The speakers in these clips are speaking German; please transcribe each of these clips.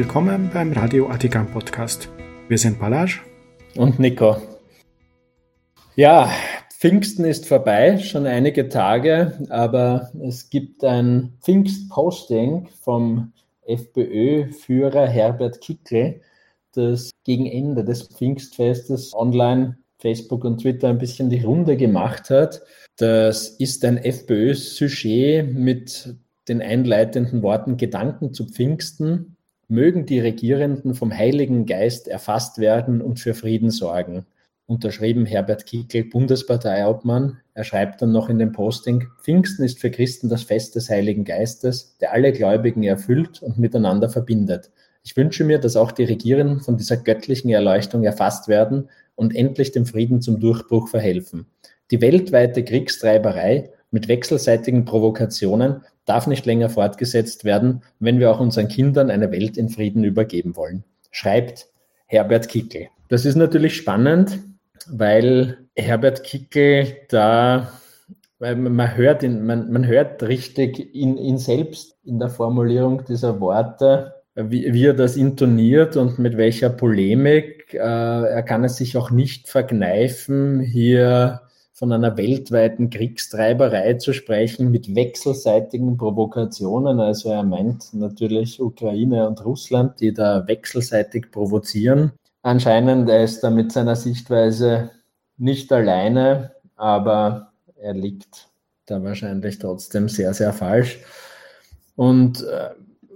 willkommen beim Radio Attikam Podcast. Wir sind Balaj und Nico. Ja, Pfingsten ist vorbei, schon einige Tage, aber es gibt ein Pfingstposting vom FPÖ-Führer Herbert Kickl, das gegen Ende des Pfingstfestes online Facebook und Twitter ein bisschen die Runde gemacht hat. Das ist ein FPÖ-Sujet mit den einleitenden Worten Gedanken zu Pfingsten. Mögen die Regierenden vom Heiligen Geist erfasst werden und für Frieden sorgen. Unterschrieben Herbert Kickl, Bundesparteiobmann. Er schreibt dann noch in dem Posting, Pfingsten ist für Christen das Fest des Heiligen Geistes, der alle Gläubigen erfüllt und miteinander verbindet. Ich wünsche mir, dass auch die Regierenden von dieser göttlichen Erleuchtung erfasst werden und endlich dem Frieden zum Durchbruch verhelfen. Die weltweite Kriegstreiberei mit wechselseitigen Provokationen darf nicht länger fortgesetzt werden, wenn wir auch unseren Kindern eine Welt in Frieden übergeben wollen, schreibt Herbert Kickel. Das ist natürlich spannend, weil Herbert Kickel da, weil man hört, ihn, man, man hört richtig ihn, ihn selbst in der Formulierung dieser Worte, wie, wie er das intoniert und mit welcher Polemik. Äh, er kann es sich auch nicht verkneifen, hier von einer weltweiten Kriegstreiberei zu sprechen mit wechselseitigen Provokationen. Also er meint natürlich Ukraine und Russland, die da wechselseitig provozieren. Anscheinend er ist er mit seiner Sichtweise nicht alleine, aber er liegt da wahrscheinlich trotzdem sehr, sehr falsch. Und äh,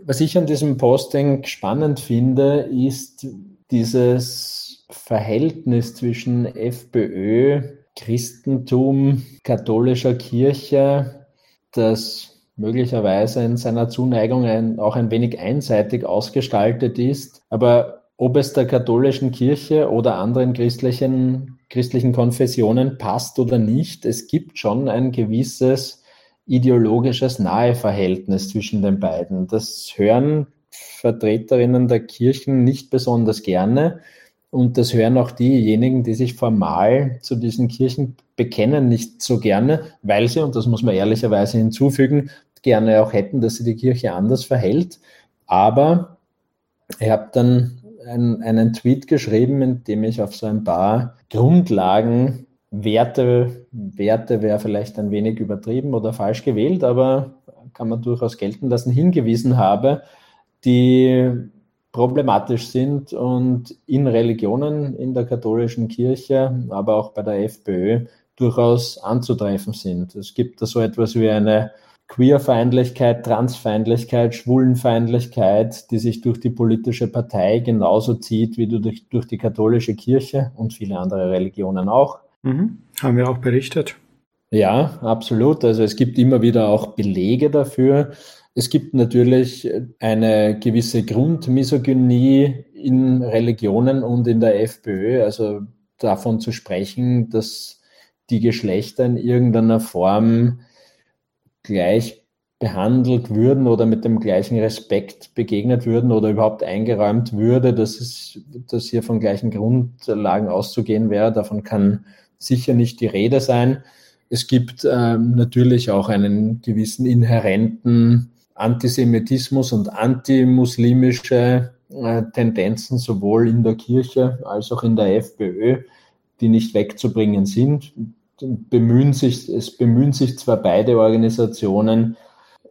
was ich an diesem Posting spannend finde, ist dieses Verhältnis zwischen FPÖ, Christentum, katholischer Kirche, das möglicherweise in seiner Zuneigung ein, auch ein wenig einseitig ausgestaltet ist. Aber ob es der katholischen Kirche oder anderen christlichen, christlichen Konfessionen passt oder nicht, es gibt schon ein gewisses ideologisches Naheverhältnis zwischen den beiden. Das hören Vertreterinnen der Kirchen nicht besonders gerne. Und das hören auch diejenigen, die sich formal zu diesen Kirchen bekennen, nicht so gerne, weil sie, und das muss man ehrlicherweise hinzufügen, gerne auch hätten, dass sie die Kirche anders verhält. Aber ich habe dann einen, einen Tweet geschrieben, in dem ich auf so ein paar Grundlagen Werte, Werte wäre vielleicht ein wenig übertrieben oder falsch gewählt, aber kann man durchaus gelten lassen, hingewiesen habe, die problematisch sind und in Religionen, in der katholischen Kirche, aber auch bei der FPÖ durchaus anzutreffen sind. Es gibt da so etwas wie eine Queerfeindlichkeit, Transfeindlichkeit, Schwulenfeindlichkeit, die sich durch die politische Partei genauso zieht wie durch, durch die katholische Kirche und viele andere Religionen auch. Mhm. Haben wir auch berichtet. Ja, absolut. Also es gibt immer wieder auch Belege dafür. Es gibt natürlich eine gewisse Grundmisogynie in Religionen und in der FPÖ. Also davon zu sprechen, dass die Geschlechter in irgendeiner Form gleich behandelt würden oder mit dem gleichen Respekt begegnet würden oder überhaupt eingeräumt würde, dass es, dass hier von gleichen Grundlagen auszugehen wäre. Davon kann sicher nicht die Rede sein. Es gibt ähm, natürlich auch einen gewissen inhärenten Antisemitismus und antimuslimische äh, Tendenzen sowohl in der Kirche als auch in der FPÖ, die nicht wegzubringen sind. Bemühen sich, es bemühen sich zwar beide Organisationen,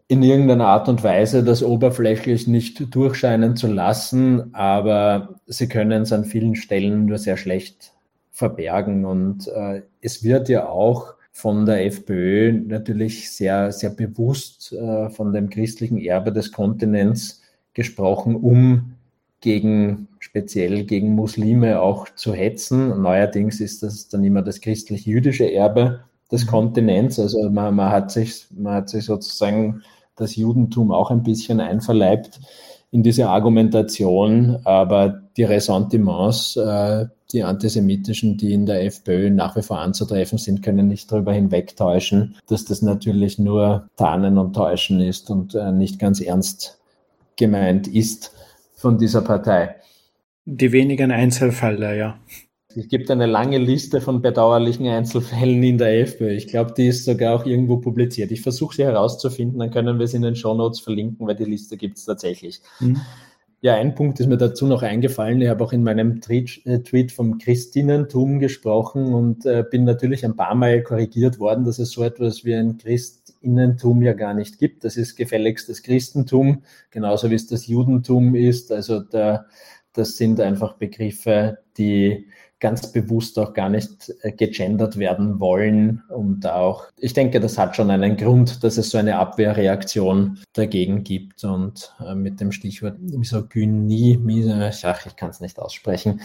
in irgendeiner Art und Weise das oberflächlich nicht durchscheinen zu lassen, aber sie können es an vielen Stellen nur sehr schlecht verbergen. Und äh, es wird ja auch von der FPÖ natürlich sehr, sehr bewusst äh, von dem christlichen Erbe des Kontinents gesprochen, um gegen, speziell gegen Muslime auch zu hetzen. Neuerdings ist das dann immer das christlich-jüdische Erbe des mhm. Kontinents. Also man, man, hat sich, man hat sich sozusagen das Judentum auch ein bisschen einverleibt in diese Argumentation, aber die Ressentiments, äh, die antisemitischen, die in der FPÖ nach wie vor anzutreffen sind, können nicht darüber hinwegtäuschen, dass das natürlich nur Tarnen und Täuschen ist und äh, nicht ganz ernst gemeint ist von dieser Partei. Die wenigen Einzelfälle, ja. Es gibt eine lange Liste von bedauerlichen Einzelfällen in der FPÖ. Ich glaube, die ist sogar auch irgendwo publiziert. Ich versuche sie herauszufinden, dann können wir sie in den Shownotes verlinken, weil die Liste gibt es tatsächlich. Mhm. Ja, ein Punkt ist mir dazu noch eingefallen. Ich habe auch in meinem Tweet, äh, Tweet vom Christinentum gesprochen und äh, bin natürlich ein paar Mal korrigiert worden, dass es so etwas wie ein Christinnentum ja gar nicht gibt. Das ist gefälligst das Christentum, genauso wie es das Judentum ist. Also da, das sind einfach Begriffe, die ganz bewusst auch gar nicht äh, gegendert werden wollen. Und auch, ich denke, das hat schon einen Grund, dass es so eine Abwehrreaktion dagegen gibt. Und äh, mit dem Stichwort Misogynie, ach, ich kann es nicht aussprechen,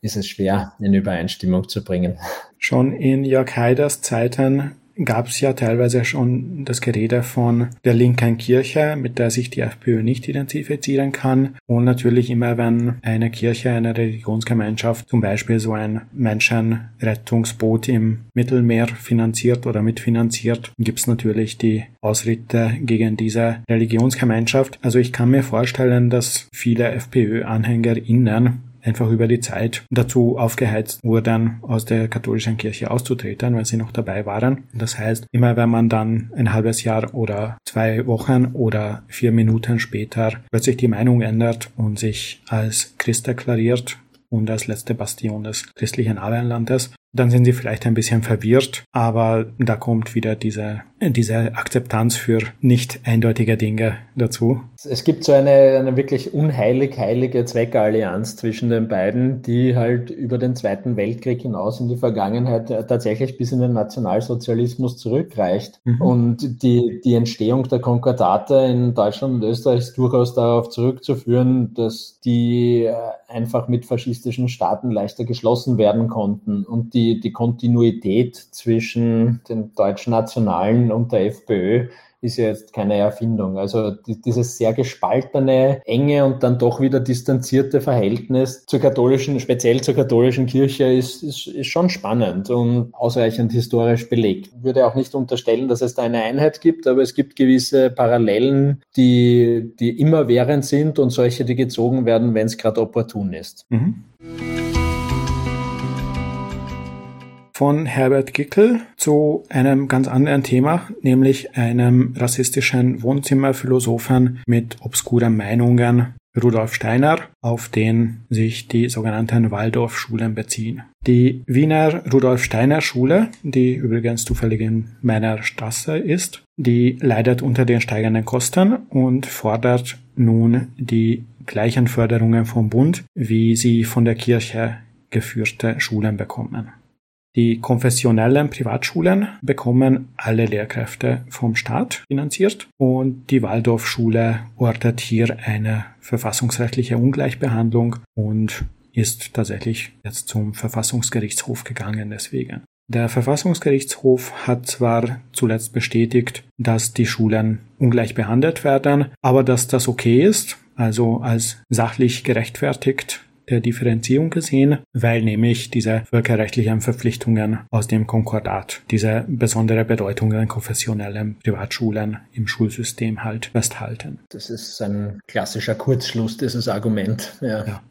ist es schwer in Übereinstimmung zu bringen. Schon in Jörg Haiders Zeiten gab es ja teilweise schon das Gerede von der linken Kirche, mit der sich die FPÖ nicht identifizieren kann. Und natürlich immer, wenn eine Kirche, eine Religionsgemeinschaft zum Beispiel so ein Menschenrettungsboot im Mittelmeer finanziert oder mitfinanziert, gibt es natürlich die Ausritte gegen diese Religionsgemeinschaft. Also ich kann mir vorstellen, dass viele FPÖ-AnhängerInnen einfach über die Zeit dazu aufgeheizt wurden, aus der katholischen Kirche auszutreten, weil sie noch dabei waren. Das heißt, immer wenn man dann ein halbes Jahr oder zwei Wochen oder vier Minuten später plötzlich die Meinung ändert und sich als Christ deklariert und als letzte Bastion des christlichen Abendlandes, dann sind sie vielleicht ein bisschen verwirrt, aber da kommt wieder diese, diese Akzeptanz für nicht eindeutige Dinge dazu. Es gibt so eine, eine wirklich unheilig heilige Zweckallianz zwischen den beiden, die halt über den Zweiten Weltkrieg hinaus in die Vergangenheit tatsächlich bis in den Nationalsozialismus zurückreicht. Mhm. Und die, die Entstehung der Konkordate in Deutschland und Österreich ist durchaus darauf zurückzuführen, dass die einfach mit faschistischen Staaten leichter geschlossen werden konnten und die die, die Kontinuität zwischen den deutschen Nationalen und der FPÖ ist ja jetzt keine Erfindung. Also dieses sehr gespaltene, enge und dann doch wieder distanzierte Verhältnis zur katholischen, speziell zur katholischen Kirche ist, ist, ist schon spannend und ausreichend historisch belegt. Ich würde auch nicht unterstellen, dass es da eine Einheit gibt, aber es gibt gewisse Parallelen, die, die immerwährend sind und solche, die gezogen werden, wenn es gerade opportun ist. Mhm. Von Herbert Gickel zu einem ganz anderen Thema, nämlich einem rassistischen Wohnzimmerphilosophen mit obskuren Meinungen, Rudolf Steiner, auf den sich die sogenannten Waldorfschulen beziehen. Die Wiener Rudolf Steiner Schule, die übrigens zufällig in meiner Straße ist, die leidet unter den steigenden Kosten und fordert nun die gleichen Förderungen vom Bund, wie sie von der Kirche geführte Schulen bekommen. Die konfessionellen Privatschulen bekommen alle Lehrkräfte vom Staat finanziert und die Waldorfschule ortet hier eine verfassungsrechtliche Ungleichbehandlung und ist tatsächlich jetzt zum Verfassungsgerichtshof gegangen deswegen. Der Verfassungsgerichtshof hat zwar zuletzt bestätigt, dass die Schulen ungleich behandelt werden, aber dass das okay ist, also als sachlich gerechtfertigt der Differenzierung gesehen, weil nämlich diese völkerrechtlichen Verpflichtungen aus dem Konkordat diese besondere Bedeutung der konfessionellen Privatschulen im Schulsystem halt festhalten. Das ist ein klassischer Kurzschluss, dieses Argument. Ja. ja.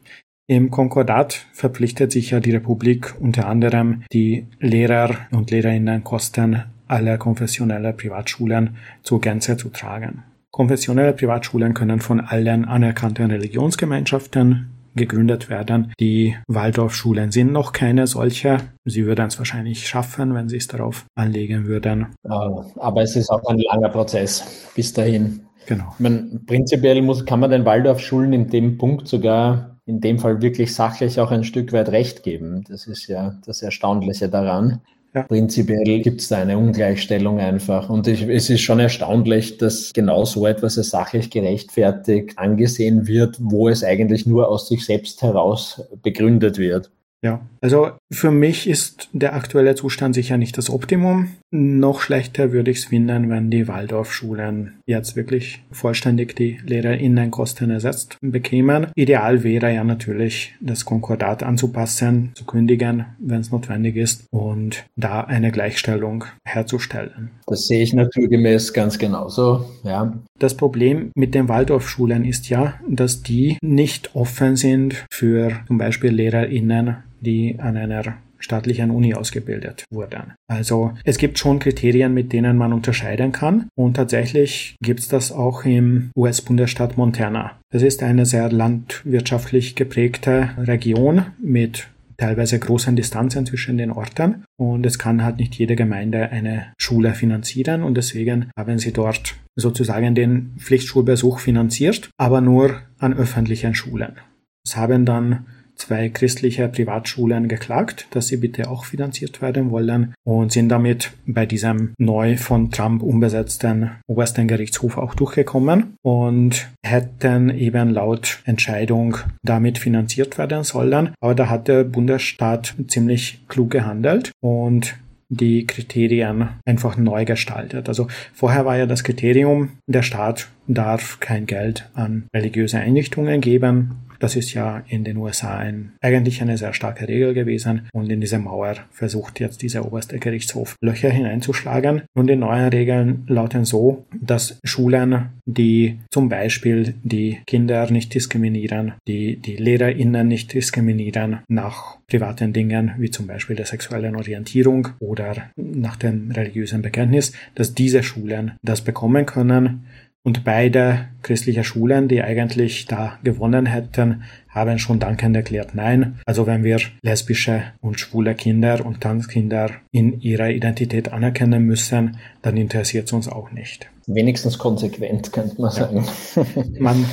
Im Konkordat verpflichtet sich ja die Republik unter anderem, die Lehrer- und Lehrerinnenkosten aller konfessioneller Privatschulen zur Gänze zu tragen. Konfessionelle Privatschulen können von allen anerkannten Religionsgemeinschaften gegründet werden. Die Waldorfschulen sind noch keine solche. Sie würden es wahrscheinlich schaffen, wenn sie es darauf anlegen würden. Aber es ist auch ein langer Prozess bis dahin. Genau. Man, prinzipiell muss, kann man den Waldorfschulen in dem Punkt sogar in dem Fall wirklich sachlich auch ein Stück weit recht geben. Das ist ja das Erstaunliche daran. Ja. Prinzipiell gibt es da eine Ungleichstellung einfach. Und ich, es ist schon erstaunlich, dass genau so etwas als sachlich gerechtfertigt angesehen wird, wo es eigentlich nur aus sich selbst heraus begründet wird. Ja, also für mich ist der aktuelle Zustand sicher nicht das Optimum. Noch schlechter würde ich es finden, wenn die Waldorfschulen jetzt wirklich vollständig die Lehrerinnenkosten ersetzt bekämen. Ideal wäre ja natürlich, das Konkordat anzupassen, zu kündigen, wenn es notwendig ist und da eine Gleichstellung herzustellen. Das sehe ich naturgemäß ganz genauso, ja. Das Problem mit den Waldorfschulen ist ja, dass die nicht offen sind für zum Beispiel LehrerInnen, die an einer staatlichen Uni ausgebildet wurden. Also es gibt schon Kriterien, mit denen man unterscheiden kann und tatsächlich gibt es das auch im US-Bundesstaat Montana. Das ist eine sehr landwirtschaftlich geprägte Region mit teilweise großen Distanzen zwischen den Orten und es kann halt nicht jede Gemeinde eine Schule finanzieren und deswegen haben sie dort sozusagen den Pflichtschulbesuch finanziert, aber nur an öffentlichen Schulen. Es haben dann zwei christliche Privatschulen geklagt, dass sie bitte auch finanziert werden wollen und sind damit bei diesem neu von Trump umbesetzten obersten Gerichtshof auch durchgekommen und hätten eben laut Entscheidung damit finanziert werden sollen. Aber da hat der Bundesstaat ziemlich klug gehandelt und die Kriterien einfach neu gestaltet. Also vorher war ja das Kriterium, der Staat darf kein Geld an religiöse Einrichtungen geben. Das ist ja in den USA ein, eigentlich eine sehr starke Regel gewesen und in diese Mauer versucht jetzt dieser oberste Gerichtshof Löcher hineinzuschlagen. Und die neuen Regeln lauten so, dass Schulen, die zum Beispiel die Kinder nicht diskriminieren, die die LehrerInnen nicht diskriminieren nach privaten Dingen wie zum Beispiel der sexuellen Orientierung oder nach dem religiösen Bekenntnis, dass diese Schulen das bekommen können und beide christliche Schulen, die eigentlich da gewonnen hätten, haben schon dankend erklärt, nein. Also wenn wir lesbische und schwule Kinder und Transkinder in ihrer Identität anerkennen müssen, dann interessiert es uns auch nicht. Wenigstens konsequent, könnte man sagen. Ja. Man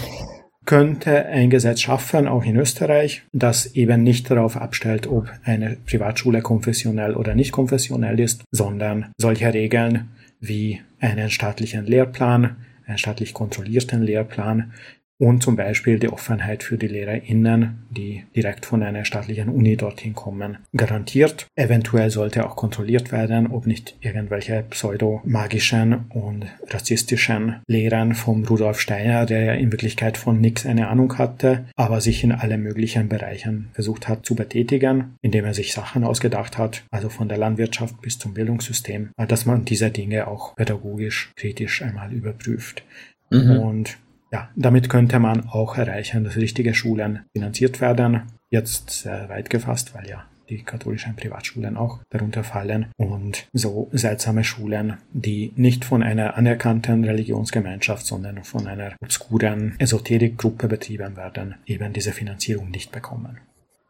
könnte ein Gesetz schaffen, auch in Österreich, das eben nicht darauf abstellt, ob eine Privatschule konfessionell oder nicht konfessionell ist, sondern solche Regeln wie einen staatlichen Lehrplan, staatlich kontrollierten Lehrplan und zum Beispiel die Offenheit für die LehrerInnen, die direkt von einer staatlichen Uni dorthin kommen, garantiert. Eventuell sollte auch kontrolliert werden, ob nicht irgendwelche pseudo-magischen und rassistischen Lehrern vom Rudolf Steiner, der ja in Wirklichkeit von nichts eine Ahnung hatte, aber sich in alle möglichen Bereichen versucht hat zu betätigen, indem er sich Sachen ausgedacht hat, also von der Landwirtschaft bis zum Bildungssystem, dass man diese Dinge auch pädagogisch kritisch einmal überprüft. Mhm. Und ja, damit könnte man auch erreichen, dass richtige Schulen finanziert werden. Jetzt sehr weit gefasst, weil ja die katholischen Privatschulen auch darunter fallen und so seltsame Schulen, die nicht von einer anerkannten Religionsgemeinschaft, sondern von einer obskuren Esoterikgruppe betrieben werden, eben diese Finanzierung nicht bekommen.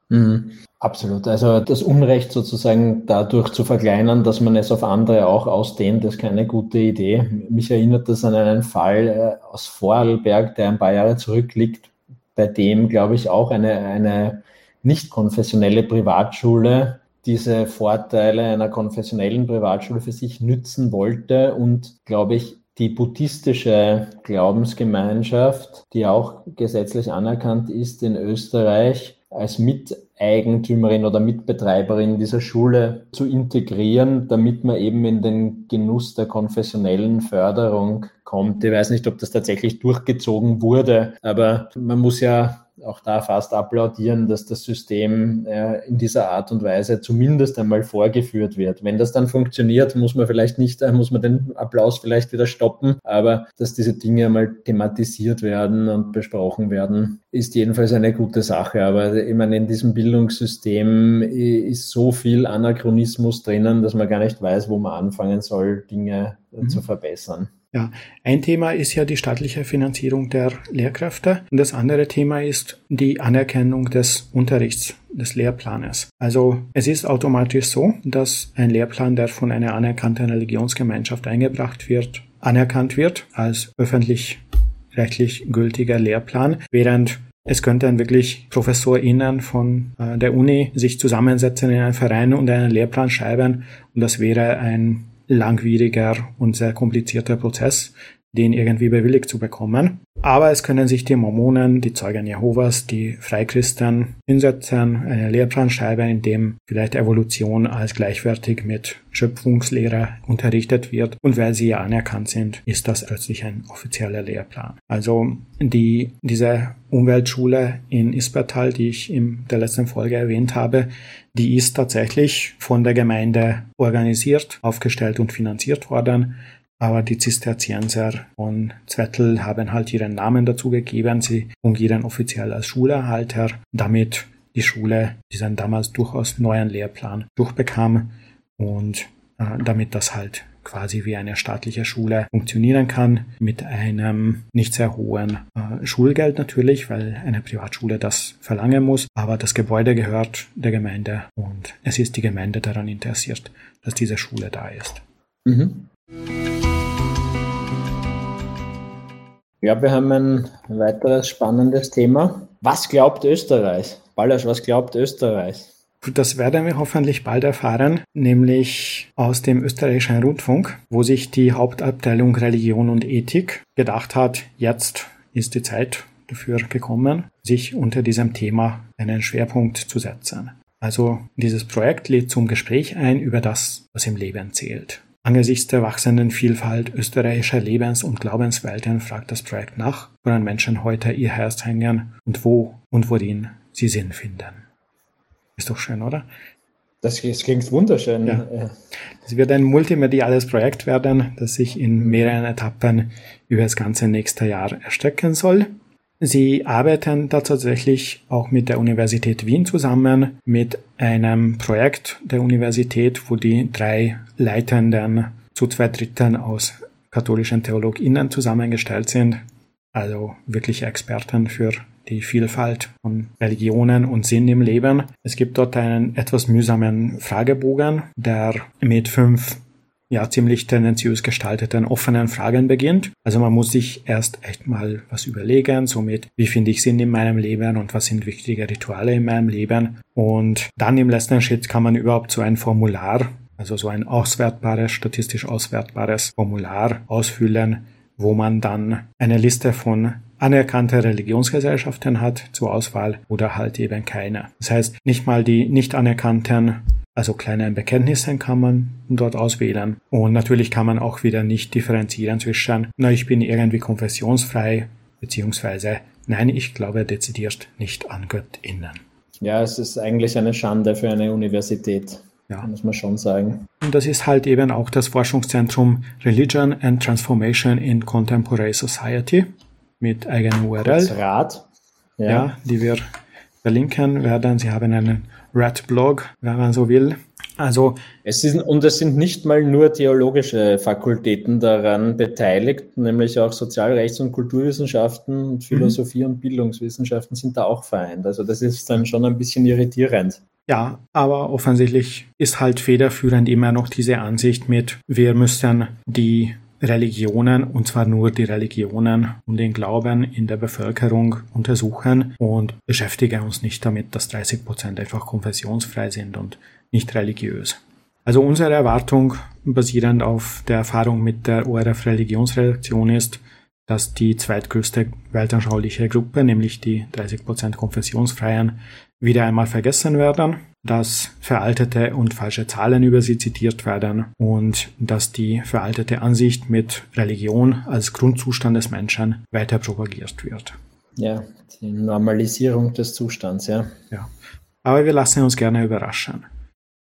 Mhm. Absolut. Also das Unrecht sozusagen dadurch zu verkleinern, dass man es auf andere auch ausdehnt, ist keine gute Idee. Mich erinnert das an einen Fall äh, aus Vorarlberg, der ein paar Jahre zurückliegt, bei dem, glaube ich, auch eine, eine nicht konfessionelle Privatschule diese Vorteile einer konfessionellen Privatschule für sich nützen wollte und, glaube ich, die buddhistische Glaubensgemeinschaft, die auch gesetzlich anerkannt ist in Österreich, als Miteigentümerin oder Mitbetreiberin dieser Schule zu integrieren, damit man eben in den Genuss der konfessionellen Förderung kommt. Ich weiß nicht, ob das tatsächlich durchgezogen wurde, aber man muss ja auch da fast applaudieren, dass das System äh, in dieser Art und Weise zumindest einmal vorgeführt wird. Wenn das dann funktioniert, muss man vielleicht nicht, äh, muss man den Applaus vielleicht wieder stoppen, aber dass diese Dinge einmal thematisiert werden und besprochen werden, ist jedenfalls eine gute Sache. Aber ich meine, in diesem Bildungssystem ist so viel Anachronismus drinnen, dass man gar nicht weiß, wo man anfangen soll, Dinge mhm. zu verbessern. Ja, ein Thema ist ja die staatliche Finanzierung der Lehrkräfte und das andere Thema ist die Anerkennung des Unterrichts, des Lehrplanes. Also es ist automatisch so, dass ein Lehrplan, der von einer anerkannten Religionsgemeinschaft eingebracht wird, anerkannt wird als öffentlich rechtlich gültiger Lehrplan, während es könnten wirklich ProfessorInnen von äh, der Uni sich zusammensetzen in einen Verein und einen Lehrplan schreiben und das wäre ein langwieriger und sehr komplizierter Prozess, den irgendwie bewilligt zu bekommen. Aber es können sich die Mormonen, die Zeugen Jehovas, die Freikristen hinsetzen, eine Lehrplan schreiben, in dem vielleicht Evolution als gleichwertig mit Schöpfungslehre unterrichtet wird. Und weil sie ja anerkannt sind, ist das plötzlich ein offizieller Lehrplan. Also die, diese Umweltschule in Ispertal, die ich in der letzten Folge erwähnt habe, die ist tatsächlich von der Gemeinde organisiert, aufgestellt und finanziert worden. Aber die Zisterzienser von Zwettel haben halt ihren Namen dazu gegeben. Sie fungieren offiziell als Schulerhalter. Damit die Schule diesen damals durchaus neuen Lehrplan durchbekam und äh, damit das halt quasi wie eine staatliche Schule funktionieren kann, mit einem nicht sehr hohen äh, Schulgeld natürlich, weil eine Privatschule das verlangen muss, aber das Gebäude gehört der Gemeinde und es ist die Gemeinde daran interessiert, dass diese Schule da ist. Mhm. Ja, wir haben ein weiteres spannendes Thema. Was glaubt Österreich? Ballas, was glaubt Österreich? Das werden wir hoffentlich bald erfahren, nämlich aus dem österreichischen Rundfunk, wo sich die Hauptabteilung Religion und Ethik gedacht hat, jetzt ist die Zeit dafür gekommen, sich unter diesem Thema einen Schwerpunkt zu setzen. Also dieses Projekt lädt zum Gespräch ein über das, was im Leben zählt. Angesichts der wachsenden Vielfalt österreichischer Lebens- und Glaubenswelten fragt das Projekt nach, woran Menschen heute ihr Herz hängen und wo und worin sie Sinn finden. Ist doch schön, oder? Das, das klingt wunderschön. Ja. Es wird ein multimediales Projekt werden, das sich in mehreren Etappen über das ganze nächste Jahr erstrecken soll. Sie arbeiten da tatsächlich auch mit der Universität Wien zusammen mit einem Projekt der Universität, wo die drei Leitenden zu zwei Dritten aus katholischen TheologInnen zusammengestellt sind. Also wirkliche Experten für die Vielfalt von Religionen und Sinn im Leben. Es gibt dort einen etwas mühsamen Fragebogen, der mit fünf ja ziemlich tendenziös gestalteten offenen Fragen beginnt. Also man muss sich erst echt mal was überlegen, somit wie finde ich Sinn in meinem Leben und was sind wichtige Rituale in meinem Leben. Und dann im letzten Schritt kann man überhaupt so ein Formular, also so ein auswertbares, statistisch auswertbares Formular ausfüllen, wo man dann eine Liste von anerkannte Religionsgesellschaften hat zur Auswahl oder halt eben keine. Das heißt, nicht mal die nicht anerkannten, also kleinen Bekenntnisse kann man dort auswählen. Und natürlich kann man auch wieder nicht differenzieren zwischen, na, ich bin irgendwie konfessionsfrei, beziehungsweise, nein, ich glaube dezidiert nicht an Göttinnen. Ja, es ist eigentlich eine Schande für eine Universität. Ja. Muss man schon sagen. Und das ist halt eben auch das Forschungszentrum Religion and Transformation in Contemporary Society mit eigenem URL. Rat. Ja. ja, die wir verlinken werden. Sie haben einen Red-Blog, wenn man so will. Also es sind, und es sind nicht mal nur theologische Fakultäten daran beteiligt, nämlich auch Sozialrechts- und Kulturwissenschaften und Philosophie mhm. und Bildungswissenschaften sind da auch vereint. Also das ist dann schon ein bisschen irritierend. Ja, aber offensichtlich ist halt federführend immer noch diese Ansicht mit, wir müssen die Religionen, und zwar nur die Religionen und den Glauben in der Bevölkerung untersuchen und beschäftigen uns nicht damit, dass 30 Prozent einfach konfessionsfrei sind und nicht religiös. Also unsere Erwartung, basierend auf der Erfahrung mit der ORF Religionsredaktion ist, dass die zweitgrößte weltanschauliche Gruppe, nämlich die 30 Prozent Konfessionsfreien, wieder einmal vergessen werden dass veraltete und falsche Zahlen über sie zitiert werden und dass die veraltete Ansicht mit Religion als Grundzustand des Menschen weiter propagiert wird. Ja, die Normalisierung des Zustands, ja. Ja. Aber wir lassen uns gerne überraschen.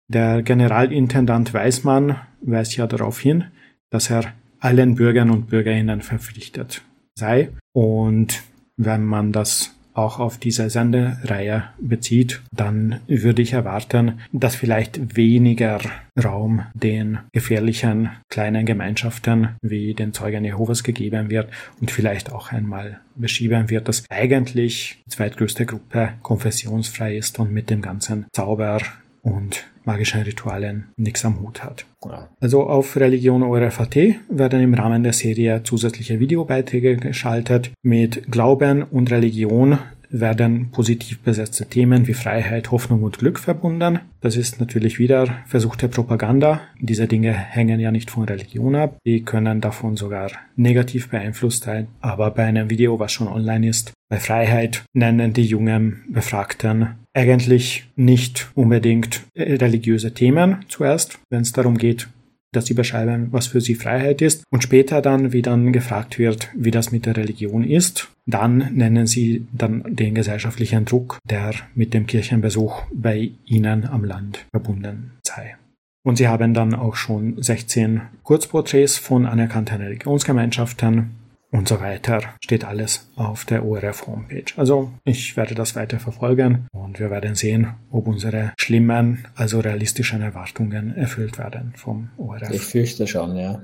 Der Generalintendant Weismann weist ja darauf hin, dass er allen Bürgern und Bürgerinnen verpflichtet sei. Und wenn man das auch auf diese Sendereihe bezieht, dann würde ich erwarten, dass vielleicht weniger Raum den gefährlichen kleinen Gemeinschaften wie den Zeugen Jehovas gegeben wird und vielleicht auch einmal beschieben wird, dass eigentlich die zweitgrößte Gruppe konfessionsfrei ist und mit dem ganzen Zauber und magischen Ritualen nichts am Hut hat. Ja. Also auf Religion ORFAT werden im Rahmen der Serie zusätzliche Videobeiträge geschaltet mit Glauben und Religion werden positiv besetzte Themen wie Freiheit, Hoffnung und Glück verbunden. Das ist natürlich wieder versuchte Propaganda. Diese Dinge hängen ja nicht von Religion ab. Die können davon sogar negativ beeinflusst sein. Aber bei einem Video, was schon online ist, bei Freiheit nennen die jungen Befragten eigentlich nicht unbedingt religiöse Themen zuerst, wenn es darum geht, dass sie beschreiben, was für sie Freiheit ist. Und später dann, wie dann gefragt wird, wie das mit der Religion ist, dann nennen sie dann den gesellschaftlichen Druck, der mit dem Kirchenbesuch bei ihnen am Land verbunden sei. Und sie haben dann auch schon 16 Kurzporträts von anerkannten Religionsgemeinschaften und so weiter. Steht alles auf der ORF Homepage. Also ich werde das weiter verfolgen und wir werden sehen, ob unsere schlimmen, also realistischen Erwartungen erfüllt werden vom ORF. Ich fürchte schon, ja.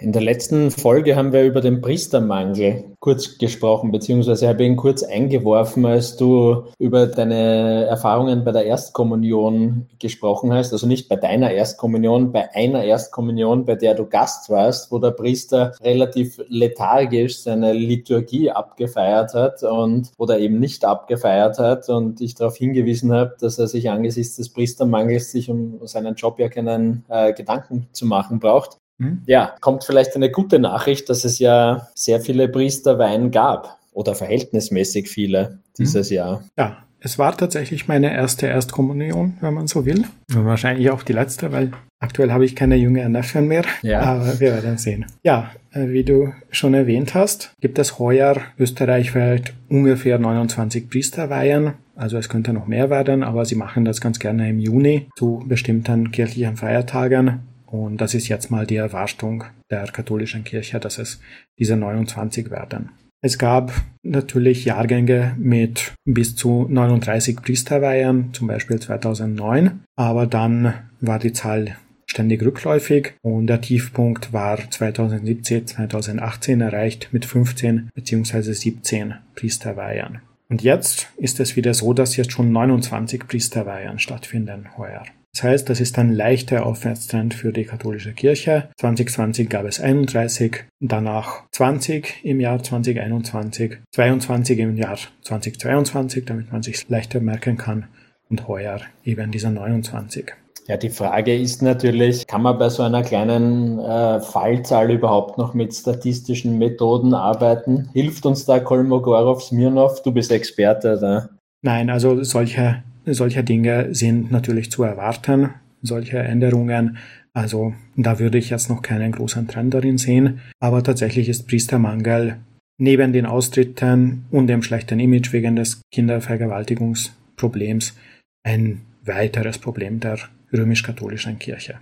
In der letzten Folge haben wir über den Priestermangel kurz gesprochen, beziehungsweise habe ihn kurz eingeworfen, als du über deine Erfahrungen bei der Erstkommunion gesprochen hast. Also nicht bei deiner Erstkommunion, bei einer Erstkommunion, bei der du Gast warst, wo der Priester relativ lethargisch seine Liturgie abgefeiert hat und oder eben nicht abgefeiert hat und ich darauf hingewiesen habe, dass er sich angesichts des Priestermangels sich um seinen Job ja keinen äh, Gedanken zu machen braucht. Hm? Ja, kommt vielleicht eine gute Nachricht, dass es ja sehr viele Priesterweihen gab oder verhältnismäßig viele dieses mhm. Jahr. Ja, es war tatsächlich meine erste Erstkommunion, wenn man so will. Und wahrscheinlich auch die letzte, weil aktuell habe ich keine jüngeren Neffen mehr. Ja. Aber wir werden sehen. Ja, äh, wie du schon erwähnt hast, gibt es heuer österreichweit ungefähr 29 Priesterweihen. Also es könnte noch mehr werden, aber sie machen das ganz gerne im Juni zu bestimmten kirchlichen Feiertagen. Und das ist jetzt mal die Erwartung der katholischen Kirche, dass es diese 29 werden. Es gab natürlich Jahrgänge mit bis zu 39 Priesterweihen, zum Beispiel 2009, aber dann war die Zahl ständig rückläufig und der Tiefpunkt war 2017, 2018 erreicht mit 15 bzw. 17 Priesterweihen. Und jetzt ist es wieder so, dass jetzt schon 29 Priesterweihen stattfinden heuer. Das heißt, das ist ein leichter Aufwärtstrend für die katholische Kirche. 2020 gab es 31, danach 20 im Jahr 2021, 22 im Jahr 2022, damit man sich leichter merken kann und heuer eben dieser 29. Ja, die Frage ist natürlich, kann man bei so einer kleinen äh, Fallzahl überhaupt noch mit statistischen Methoden arbeiten? Hilft uns da Kolmogorov, Smirnov? Du bist Experte da. Nein, also solche solcher Dinge sind natürlich zu erwarten, solche Änderungen. Also da würde ich jetzt noch keinen großen Trend darin sehen. Aber tatsächlich ist Priestermangel neben den Austritten und dem schlechten Image wegen des Kindervergewaltigungsproblems ein weiteres Problem der römisch-katholischen Kirche.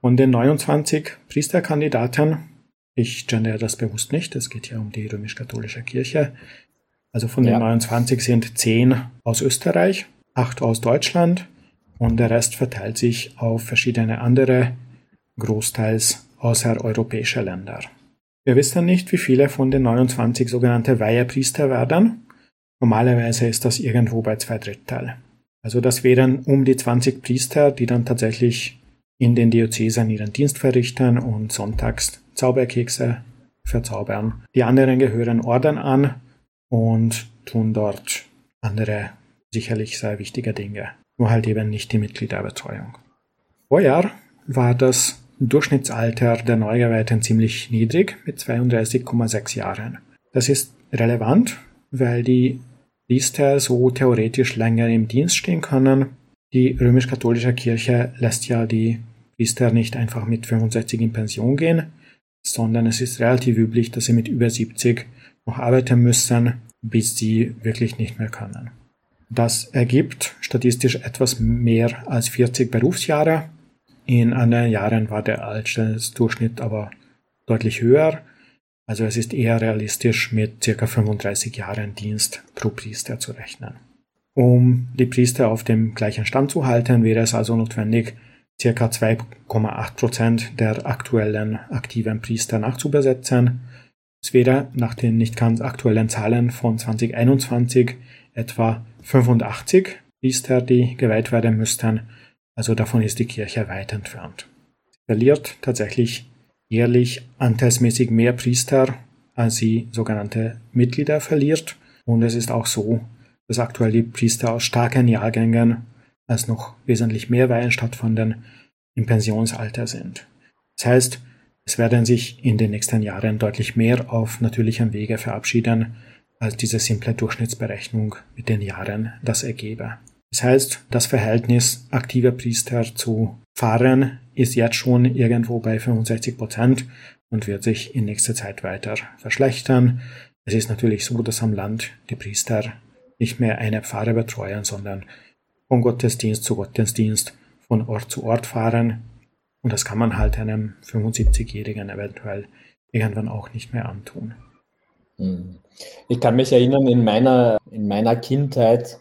Von den 29 Priesterkandidaten, ich gendere das bewusst nicht, es geht ja um die römisch-katholische Kirche, also von den 29 sind 10 aus Österreich, acht aus Deutschland und der Rest verteilt sich auf verschiedene andere, großteils außereuropäische Länder. Wir wissen nicht, wie viele von den 29 sogenannte Weihepriester werden. Normalerweise ist das irgendwo bei zwei Drittel. Also das wären um die 20 Priester, die dann tatsächlich in den Diözesen ihren Dienst verrichten und sonntags Zauberkekse verzaubern. Die anderen gehören Orden an und tun dort andere sicherlich sehr wichtige Dinge, nur halt eben nicht die Mitgliederbetreuung. Vorjahr war das Durchschnittsalter der Neugeweihten ziemlich niedrig mit 32,6 Jahren. Das ist relevant, weil die Priester so theoretisch länger im Dienst stehen können. Die römisch-katholische Kirche lässt ja die Priester nicht einfach mit 65 in Pension gehen, sondern es ist relativ üblich, dass sie mit über 70 noch arbeiten müssen, bis sie wirklich nicht mehr können. Das ergibt statistisch etwas mehr als 40 Berufsjahre. In anderen Jahren war der Altersdurchschnitt aber deutlich höher. Also es ist eher realistisch, mit ca. 35 Jahren Dienst pro Priester zu rechnen. Um die Priester auf dem gleichen Stand zu halten, wäre es also notwendig, ca. 2,8 Prozent der aktuellen aktiven Priester nachzubesetzen. Es wäre nach den nicht ganz aktuellen Zahlen von 2021 etwa 85 Priester, die geweiht werden müssten. Also davon ist die Kirche weit entfernt. Sie verliert tatsächlich jährlich anteilsmäßig mehr Priester, als sie sogenannte Mitglieder verliert. Und es ist auch so, dass aktuell die Priester aus starken Jahrgängen, als noch wesentlich mehr Weihen stattfanden, im Pensionsalter sind. Das heißt, es werden sich in den nächsten Jahren deutlich mehr auf natürlichem Wege verabschieden, als diese simple Durchschnittsberechnung mit den Jahren das ergebe. Das heißt, das Verhältnis aktiver Priester zu Pfarrern ist jetzt schon irgendwo bei 65 Prozent und wird sich in nächster Zeit weiter verschlechtern. Es ist natürlich so, dass am Land die Priester nicht mehr eine Pfarre betreuen, sondern von Gottesdienst zu Gottesdienst, von Ort zu Ort fahren. Und das kann man halt einem 75-Jährigen eventuell irgendwann auch nicht mehr antun. Hm. Ich kann mich erinnern, in meiner, in meiner Kindheit,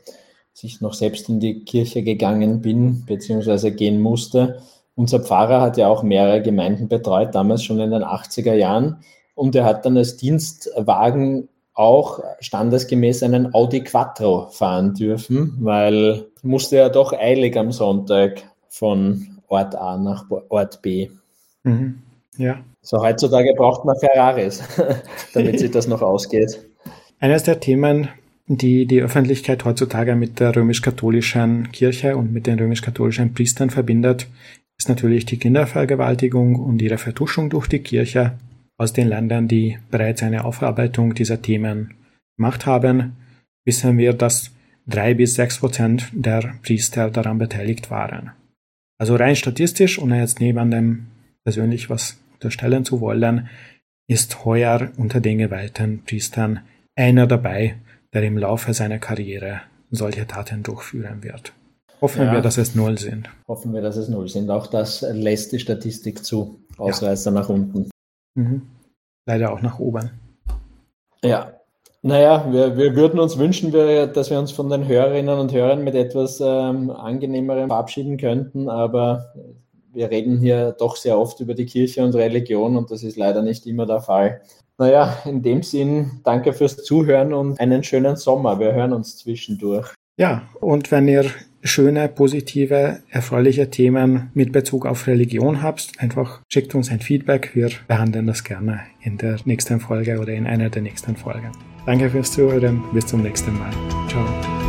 als ich noch selbst in die Kirche gegangen bin, beziehungsweise gehen musste, unser Pfarrer hat ja auch mehrere Gemeinden betreut, damals schon in den 80er Jahren. Und er hat dann als Dienstwagen auch standesgemäß einen Audi Quattro fahren dürfen, weil musste ja doch eilig am Sonntag von Ort A nach Ort B. Mhm. Ja. So heutzutage braucht man Ferraris, damit sich das noch ausgeht. Eines der Themen, die die Öffentlichkeit heutzutage mit der römisch-katholischen Kirche und mit den römisch-katholischen Priestern verbindet, ist natürlich die Kindervergewaltigung und ihre Vertuschung durch die Kirche aus den Ländern, die bereits eine Aufarbeitung dieser Themen gemacht haben, wissen wir, dass drei bis sechs Prozent der Priester daran beteiligt waren. Also rein statistisch, ohne jetzt niemandem persönlich was unterstellen zu wollen, ist heuer unter den geweihten Priestern einer dabei, der im Laufe seiner Karriere solche Taten durchführen wird. Hoffen ja, wir, dass es null sind. Hoffen wir, dass es null sind. Auch das lässt die Statistik zu. Ausreißer ja. nach unten. Mhm. Leider auch nach oben. Ja, naja, wir, wir würden uns wünschen, dass wir uns von den Hörerinnen und Hörern mit etwas ähm, angenehmerem verabschieden könnten, aber wir reden hier doch sehr oft über die Kirche und Religion und das ist leider nicht immer der Fall. Naja, in dem Sinn, danke fürs Zuhören und einen schönen Sommer. Wir hören uns zwischendurch. Ja, und wenn ihr schöne, positive, erfreuliche Themen mit Bezug auf Religion habt, einfach schickt uns ein Feedback. Wir behandeln das gerne in der nächsten Folge oder in einer der nächsten Folgen. Danke fürs Zuhören. Bis zum nächsten Mal. Ciao.